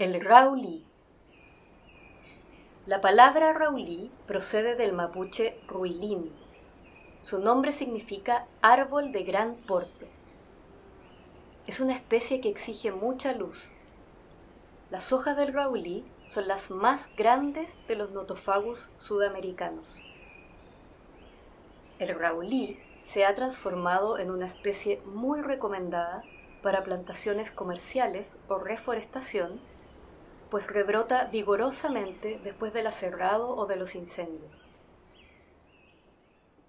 El raulí. La palabra raulí procede del mapuche ruilín. Su nombre significa árbol de gran porte. Es una especie que exige mucha luz. Las hojas del raulí son las más grandes de los notofagus sudamericanos. El raulí se ha transformado en una especie muy recomendada para plantaciones comerciales o reforestación pues rebrota vigorosamente después del aserrado o de los incendios.